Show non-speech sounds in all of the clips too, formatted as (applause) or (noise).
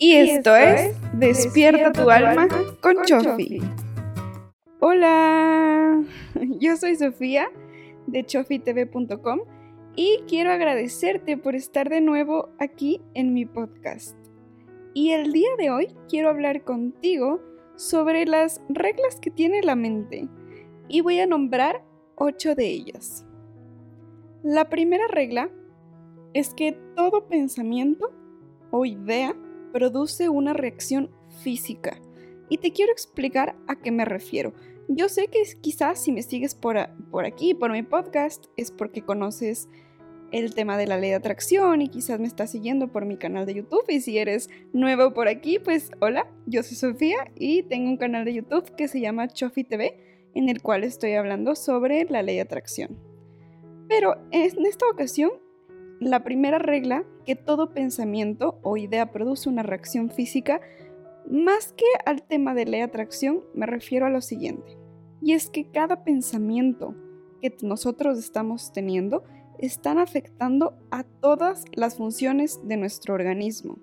Y esto es Despierta tu alma con Chofi. Hola, (laughs) yo soy Sofía de chofitv.com y quiero agradecerte por estar de nuevo aquí en mi podcast. Y el día de hoy quiero hablar contigo sobre las reglas que tiene la mente y voy a nombrar ocho de ellas. La primera regla es que todo pensamiento o idea produce una reacción física. Y te quiero explicar a qué me refiero. Yo sé que quizás si me sigues por, por aquí, por mi podcast, es porque conoces el tema de la ley de atracción y quizás me estás siguiendo por mi canal de YouTube. Y si eres nuevo por aquí, pues hola, yo soy Sofía y tengo un canal de YouTube que se llama Chofi TV, en el cual estoy hablando sobre la ley de atracción. Pero en esta ocasión la primera regla, que todo pensamiento o idea produce una reacción física, más que al tema de la atracción, me refiero a lo siguiente. Y es que cada pensamiento que nosotros estamos teniendo están afectando a todas las funciones de nuestro organismo.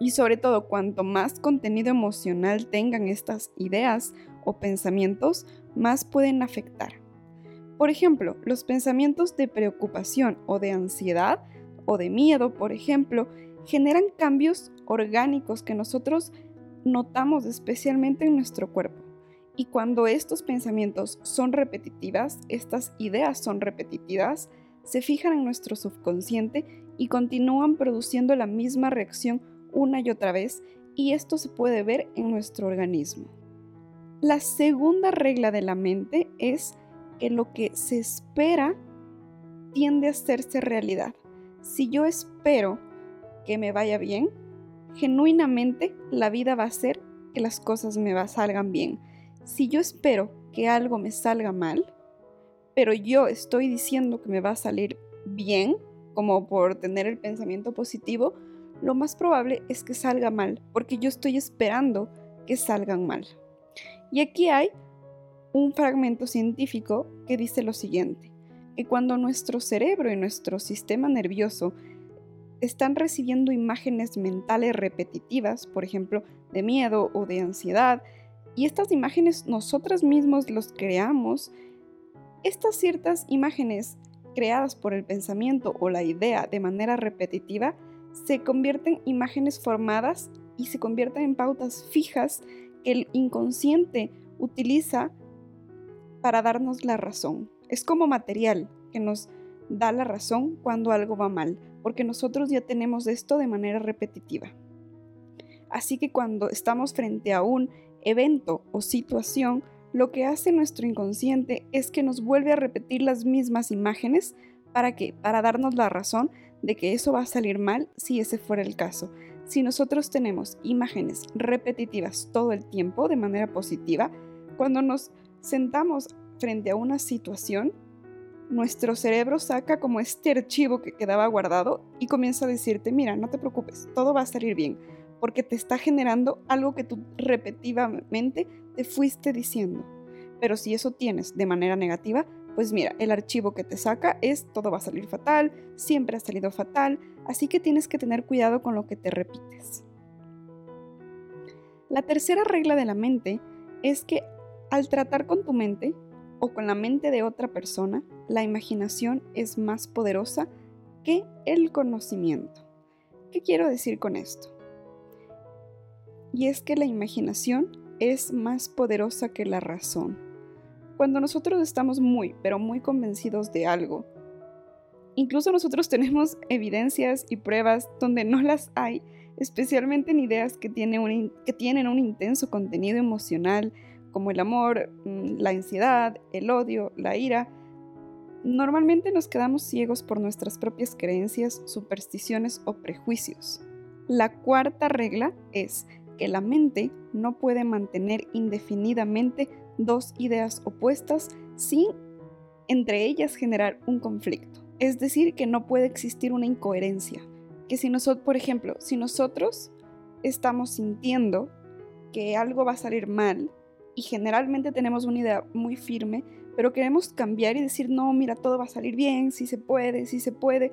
Y sobre todo, cuanto más contenido emocional tengan estas ideas o pensamientos, más pueden afectar. Por ejemplo, los pensamientos de preocupación o de ansiedad o de miedo, por ejemplo, generan cambios orgánicos que nosotros notamos especialmente en nuestro cuerpo. Y cuando estos pensamientos son repetitivas, estas ideas son repetitivas, se fijan en nuestro subconsciente y continúan produciendo la misma reacción una y otra vez y esto se puede ver en nuestro organismo. La segunda regla de la mente es que lo que se espera tiende a hacerse realidad. Si yo espero que me vaya bien, genuinamente la vida va a hacer que las cosas me salgan bien. Si yo espero que algo me salga mal, pero yo estoy diciendo que me va a salir bien, como por tener el pensamiento positivo, lo más probable es que salga mal, porque yo estoy esperando que salgan mal. Y aquí hay un fragmento científico que dice lo siguiente, que cuando nuestro cerebro y nuestro sistema nervioso están recibiendo imágenes mentales repetitivas, por ejemplo, de miedo o de ansiedad, y estas imágenes nosotras mismos los creamos, estas ciertas imágenes creadas por el pensamiento o la idea de manera repetitiva se convierten en imágenes formadas y se convierten en pautas fijas que el inconsciente utiliza para darnos la razón. Es como material que nos da la razón cuando algo va mal, porque nosotros ya tenemos esto de manera repetitiva. Así que cuando estamos frente a un evento o situación, lo que hace nuestro inconsciente es que nos vuelve a repetir las mismas imágenes para que para darnos la razón de que eso va a salir mal si ese fuera el caso. Si nosotros tenemos imágenes repetitivas todo el tiempo de manera positiva, cuando nos sentamos frente a una situación, nuestro cerebro saca como este archivo que quedaba guardado y comienza a decirte, mira, no te preocupes, todo va a salir bien, porque te está generando algo que tú repetitivamente te fuiste diciendo. Pero si eso tienes de manera negativa, pues mira, el archivo que te saca es todo va a salir fatal, siempre ha salido fatal, así que tienes que tener cuidado con lo que te repites. La tercera regla de la mente es que al tratar con tu mente o con la mente de otra persona, la imaginación es más poderosa que el conocimiento. ¿Qué quiero decir con esto? Y es que la imaginación es más poderosa que la razón. Cuando nosotros estamos muy, pero muy convencidos de algo, incluso nosotros tenemos evidencias y pruebas donde no las hay, especialmente en ideas que, que tienen un intenso contenido emocional, como el amor, mm, la ansiedad, el odio, la ira, normalmente nos quedamos ciegos por nuestras propias creencias, supersticiones o prejuicios. La cuarta regla es que la mente no puede mantener indefinidamente dos ideas opuestas sin entre ellas generar un conflicto. Es decir, que no puede existir una incoherencia. Que si nosotros, por ejemplo, si nosotros estamos sintiendo que algo va a salir mal y generalmente tenemos una idea muy firme, pero queremos cambiar y decir, no, mira, todo va a salir bien, si se puede, si se puede.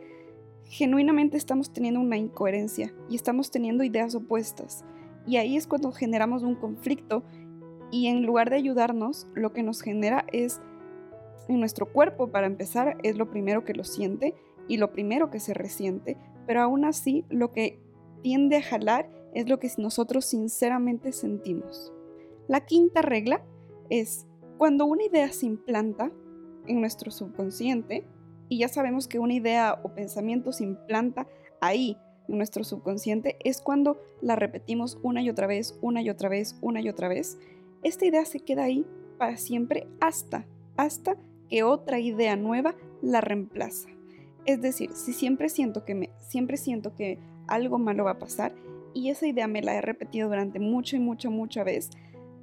genuinamente estamos teniendo una incoherencia y estamos teniendo ideas opuestas. Y ahí es cuando generamos un conflicto y en lugar de ayudarnos, lo que nos genera es en nuestro cuerpo, para empezar, es lo primero que lo siente y lo primero que se resiente, pero aún así lo que tiende a jalar es lo que nosotros sinceramente sentimos. La quinta regla es cuando una idea se implanta en nuestro subconsciente, y ya sabemos que una idea o pensamiento se implanta ahí, en nuestro subconsciente, es cuando la repetimos una y otra vez, una y otra vez, una y otra vez. Esta idea se queda ahí para siempre hasta, hasta que otra idea nueva la reemplaza. Es decir, si siempre siento que me, siempre siento que algo malo va a pasar y esa idea me la he repetido durante mucho y mucho, mucha vez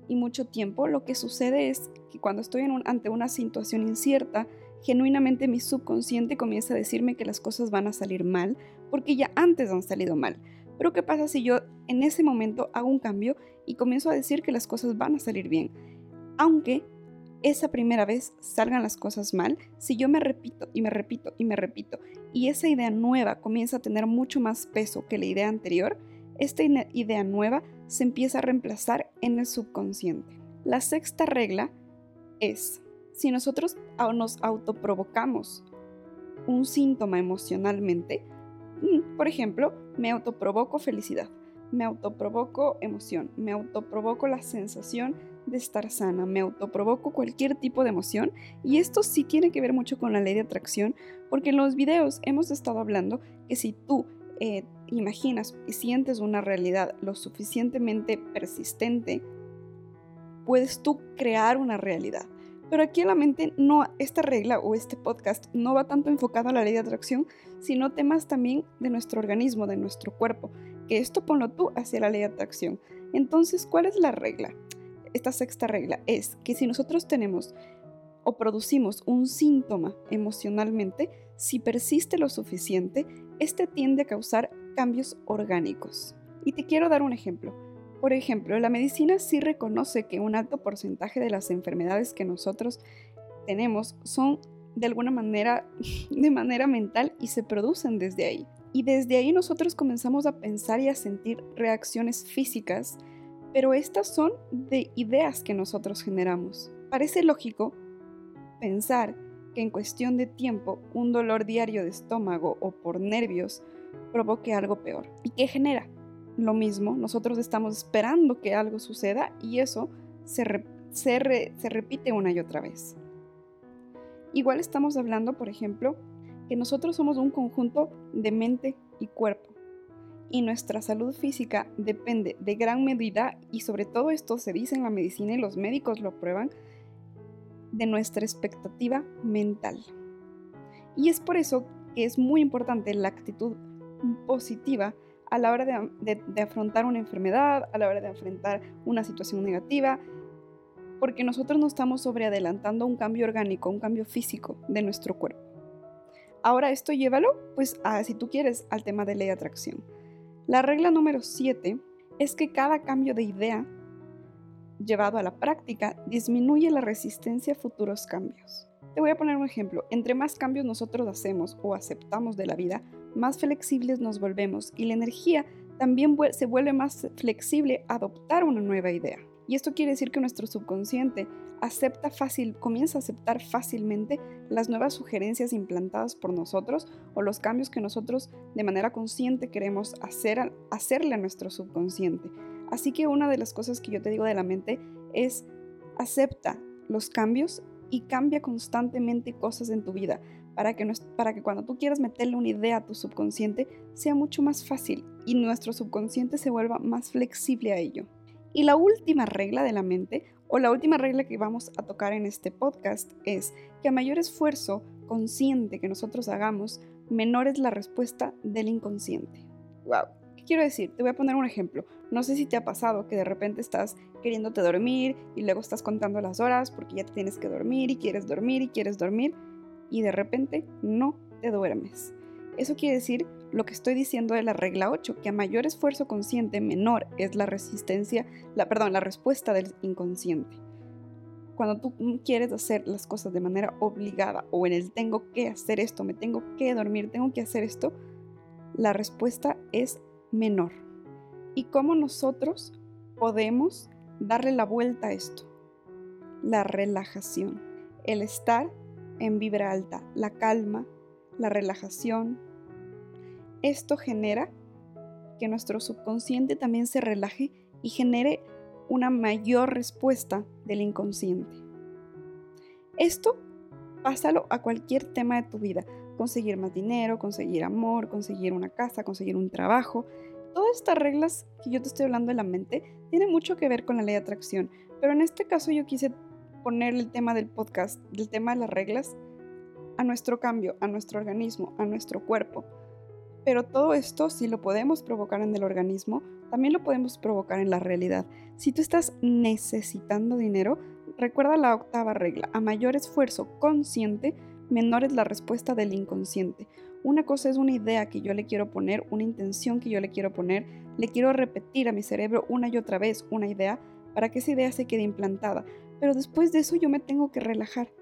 y mucho tiempo, lo que sucede es que cuando estoy ante una situación incierta, genuinamente mi subconsciente comienza a decirme que las cosas van a salir mal porque ya antes han salido mal. Pero ¿qué pasa si yo en ese momento hago un cambio y comienzo a decir que las cosas van a salir bien? Aunque esa primera vez salgan las cosas mal, si yo me repito y me repito y me repito y esa idea nueva comienza a tener mucho más peso que la idea anterior, esta idea nueva se empieza a reemplazar en el subconsciente. La sexta regla es si nosotros nos autoprovocamos un síntoma emocionalmente, mm, por ejemplo, me autoprovoco felicidad, me autoprovoco emoción, me autoprovoco la sensación de estar sana, me autoprovoco cualquier tipo de emoción y esto sí tiene que ver mucho con la ley de atracción porque en los videos hemos estado hablando que si tú eh, imaginas y sientes una realidad lo suficientemente persistente, puedes tú crear una realidad. Pero aquí en la mente no, esta regla o este podcast no va tanto enfocado a la ley de atracción, sino temas también de nuestro organismo, de nuestro cuerpo, que esto ponlo tú hacia la ley de atracción. Entonces, ¿cuál es la regla? Esta sexta regla es que si nosotros tenemos o producimos un síntoma emocionalmente, si persiste lo suficiente, este tiende a causar cambios orgánicos. Y te quiero dar un ejemplo. Por ejemplo, la medicina sí reconoce que un alto porcentaje de las enfermedades que nosotros tenemos son de alguna manera (laughs) de manera mental y se producen desde ahí. Y desde ahí nosotros comenzamos a pensar y a sentir reacciones físicas, pero estas son de ideas que nosotros generamos. Parece lógico pensar que en cuestión de tiempo un dolor diario de estómago o por nervios provoque algo peor. ¿Y qué genera? lo mismo, nosotros estamos esperando que algo suceda y eso se, se repite una y otra vez. Igual estamos hablando, por ejemplo, que nosotros somos un conjunto de mente y cuerpo y nuestra salud física depende de gran medida, y sobre todo esto se dice en la medicina y los médicos lo prueban, de nuestra expectativa mental. Y es por eso que es muy importante la actitud positiva a la hora de, afrontar una enfermedad, a la hora de enfrentar una situación negativa, porque nosotros no estamos sobreadelantando un cambio orgánico, un cambio físico de nuestro cuerpo. Ahora esto llévalo, pues, a, si tú quieres, al tema de ley de atracción. La regla número 7 es que cada cambio de idea llevado a la práctica disminuye la resistencia a futuros cambios. Te voy a poner un ejemplo. Entre más cambios nosotros hacemos o aceptamos de la vida, más flexibles nos volvemos y la energía también se vuelve más flexible a adoptar una nueva idea. Y esto quiere decir que nuestro subconsciente acepta fácil, comienza a aceptar fácilmente las nuevas sugerencias implantadas por nosotros o los cambios que nosotros de manera consciente queremos hacer, hacerle a nuestro subconsciente. Así que una de las cosas que yo te digo de la mente es acepta los cambios y cambia constantemente cosas en tu vida para que, para que cuando tú quieras meterle una idea a tu subconsciente sea mucho más fácil y nuestro subconsciente se vuelva más flexible a ello. Y la última regla de la mente, o la última regla que vamos a tocar en este podcast, es que a mayor esfuerzo consciente que nosotros hagamos, menor es la respuesta del inconsciente. ¡Wow! ¿Qué quiero decir? Te voy a poner un ejemplo. No sé si te ha pasado que de repente estás queriéndote dormir y luego estás contando las horas porque ya te tienes que dormir y quieres dormir y quieres dormir y de repente no te duermes. Eso quiere decir lo que estoy diciendo de la regla 8, que a mayor esfuerzo consciente menor es la resistencia, la perdón, la respuesta del inconsciente. Cuando tú quieres hacer las cosas de manera obligada o en el tengo que hacer esto, me tengo que dormir, tengo que hacer esto, la respuesta es menor. ¿Y cómo nosotros podemos darle la vuelta a esto? La relajación, el estar en vibra alta, la calma, la relajación. Esto genera que nuestro subconsciente también se relaje y genere una mayor respuesta del inconsciente. Esto pásalo a cualquier tema de tu vida. Conseguir más dinero, conseguir amor, conseguir una casa, conseguir un trabajo. Todas estas reglas que yo te estoy hablando de la mente tienen mucho que ver con la ley de atracción. Pero en este caso yo quise poner el tema del podcast, del tema de las reglas, a nuestro cambio, a nuestro organismo, a nuestro cuerpo. Pero todo esto, si lo podemos provocar en el organismo, también lo podemos provocar en la realidad. Si tú estás necesitando dinero, recuerda la octava regla. A mayor esfuerzo consciente, menor es la respuesta del inconsciente. Una cosa es una idea que yo le quiero poner, una intención que yo le quiero poner, le quiero repetir a mi cerebro una y otra vez una idea para que esa idea se quede implantada. Pero después de eso yo me tengo que relajar,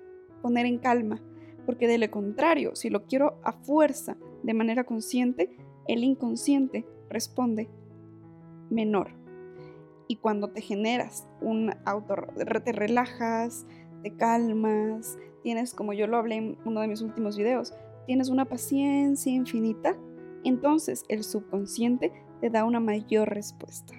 poner en calma, porque de lo contrario, si lo quiero a fuerza, de manera consciente, el inconsciente responde menor. Y cuando te generas un auto, te relajas, te calmas, tienes, como yo lo hablé en uno de mis últimos videos, tienes una paciencia infinita, entonces el subconsciente te da una mayor respuesta.